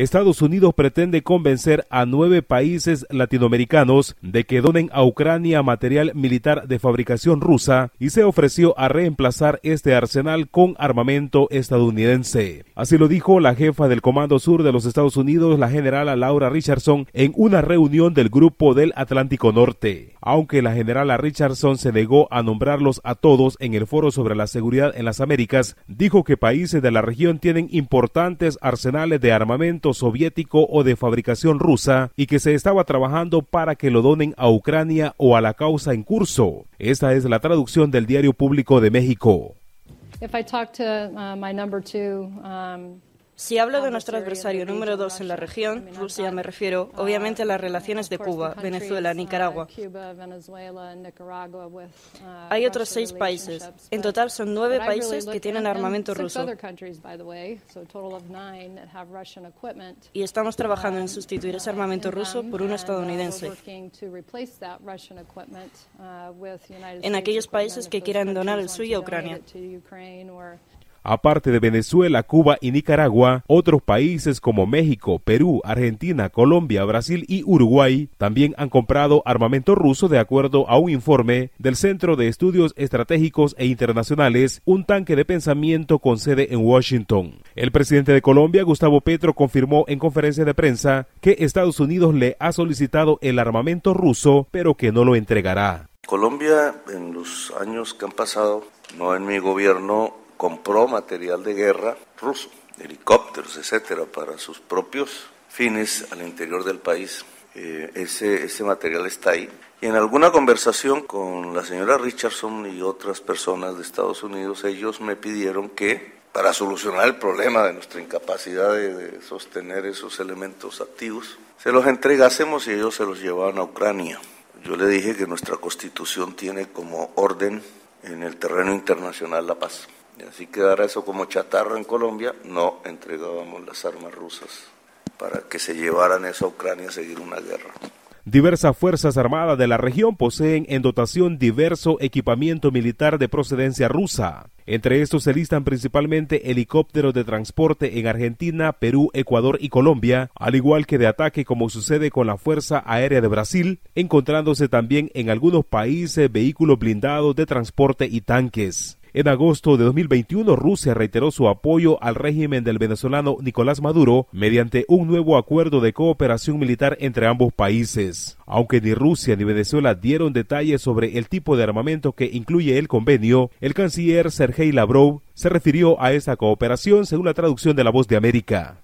Estados Unidos pretende convencer a nueve países latinoamericanos de que donen a Ucrania material militar de fabricación rusa y se ofreció a reemplazar este arsenal con armamento estadounidense. Así lo dijo la jefa del Comando Sur de los Estados Unidos, la generala Laura Richardson, en una reunión del Grupo del Atlántico Norte. Aunque la generala Richardson se negó a nombrarlos a todos en el Foro sobre la Seguridad en las Américas, dijo que países de la región tienen importantes arsenales de armamento soviético o de fabricación rusa y que se estaba trabajando para que lo donen a Ucrania o a la causa en curso. Esta es la traducción del Diario Público de México. Si hablo de nuestro adversario número dos en la región, Rusia, me refiero obviamente a las relaciones de Cuba, Venezuela, Nicaragua. Hay otros seis países. En total son nueve países que tienen armamento ruso. Y estamos trabajando en sustituir ese armamento ruso por uno estadounidense. En aquellos países que quieran donar el suyo a Ucrania. Aparte de Venezuela, Cuba y Nicaragua, otros países como México, Perú, Argentina, Colombia, Brasil y Uruguay también han comprado armamento ruso de acuerdo a un informe del Centro de Estudios Estratégicos e Internacionales, un tanque de pensamiento con sede en Washington. El presidente de Colombia, Gustavo Petro, confirmó en conferencia de prensa que Estados Unidos le ha solicitado el armamento ruso, pero que no lo entregará. Colombia, en los años que han pasado, no en mi gobierno, compró material de guerra ruso, helicópteros, etcétera, para sus propios fines al interior del país. Eh, ese, ese material está ahí. Y en alguna conversación con la señora Richardson y otras personas de Estados Unidos, ellos me pidieron que, para solucionar el problema de nuestra incapacidad de, de sostener esos elementos activos, se los entregásemos y ellos se los llevaban a Ucrania. Yo le dije que nuestra constitución tiene como orden en el terreno internacional la paz. Y así quedara eso como chatarra en Colombia, no entregábamos las armas rusas para que se llevaran eso a Ucrania a seguir una guerra. Diversas fuerzas armadas de la región poseen en dotación diverso equipamiento militar de procedencia rusa. Entre estos se listan principalmente helicópteros de transporte en Argentina, Perú, Ecuador y Colombia, al igual que de ataque como sucede con la Fuerza Aérea de Brasil, encontrándose también en algunos países vehículos blindados de transporte y tanques. En agosto de 2021, Rusia reiteró su apoyo al régimen del venezolano Nicolás Maduro mediante un nuevo acuerdo de cooperación militar entre ambos países. Aunque ni Rusia ni Venezuela dieron detalles sobre el tipo de armamento que incluye el convenio, el canciller Sergei Lavrov se refirió a esa cooperación según la traducción de La Voz de América.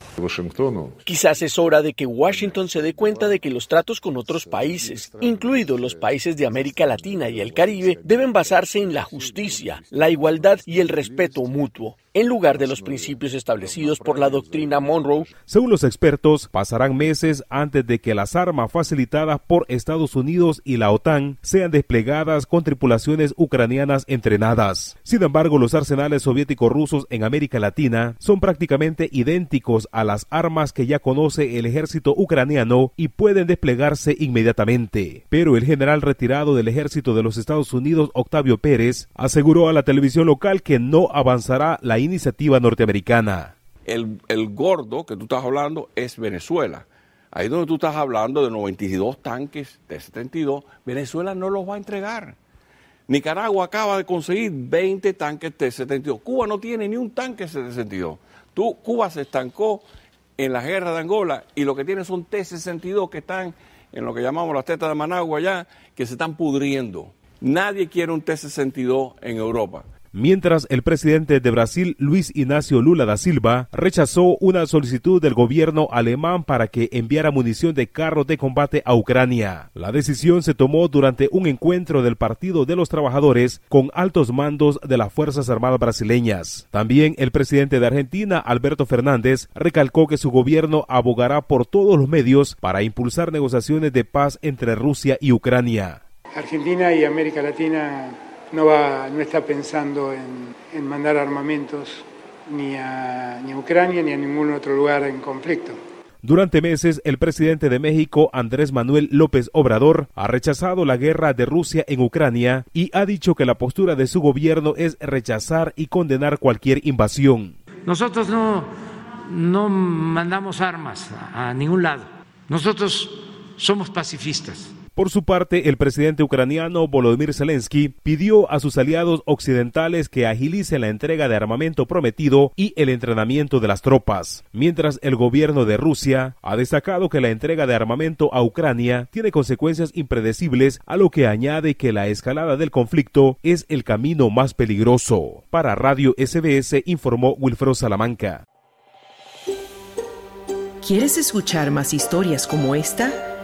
Quizás es hora de que Washington se dé cuenta de que los tratos con otros países, incluidos los países de América Latina y el Caribe, deben basarse en la justicia, la igualdad y el respeto mutuo en lugar de los principios establecidos por la doctrina Monroe. Según los expertos, pasarán meses antes de que las armas facilitadas por Estados Unidos y la OTAN sean desplegadas con tripulaciones ucranianas entrenadas. Sin embargo, los arsenales soviéticos rusos en América Latina son prácticamente idénticos a las armas que ya conoce el ejército ucraniano y pueden desplegarse inmediatamente. Pero el general retirado del ejército de los Estados Unidos, Octavio Pérez, aseguró a la televisión local que no avanzará la iniciativa norteamericana. El, el gordo que tú estás hablando es Venezuela. Ahí donde tú estás hablando de 92 tanques de 72, Venezuela no los va a entregar. Nicaragua acaba de conseguir 20 tanques T-72. Cuba no tiene ni un tanque T-72. Tú, Cuba se estancó en la guerra de Angola y lo que tiene son T-62 que están en lo que llamamos las tetas de Managua allá, que se están pudriendo. Nadie quiere un T-62 en Europa mientras el presidente de Brasil, Luis Ignacio Lula da Silva, rechazó una solicitud del gobierno alemán para que enviara munición de carros de combate a Ucrania. La decisión se tomó durante un encuentro del Partido de los Trabajadores con altos mandos de las Fuerzas Armadas brasileñas. También el presidente de Argentina, Alberto Fernández, recalcó que su gobierno abogará por todos los medios para impulsar negociaciones de paz entre Rusia y Ucrania. Argentina y América Latina no, va, no está pensando en, en mandar armamentos ni a, ni a Ucrania ni a ningún otro lugar en conflicto. Durante meses, el presidente de México, Andrés Manuel López Obrador, ha rechazado la guerra de Rusia en Ucrania y ha dicho que la postura de su gobierno es rechazar y condenar cualquier invasión. Nosotros no, no mandamos armas a ningún lado. Nosotros somos pacifistas. Por su parte, el presidente ucraniano Volodymyr Zelensky pidió a sus aliados occidentales que agilicen la entrega de armamento prometido y el entrenamiento de las tropas, mientras el gobierno de Rusia ha destacado que la entrega de armamento a Ucrania tiene consecuencias impredecibles, a lo que añade que la escalada del conflicto es el camino más peligroso. Para Radio SBS informó Wilfredo Salamanca. ¿Quieres escuchar más historias como esta?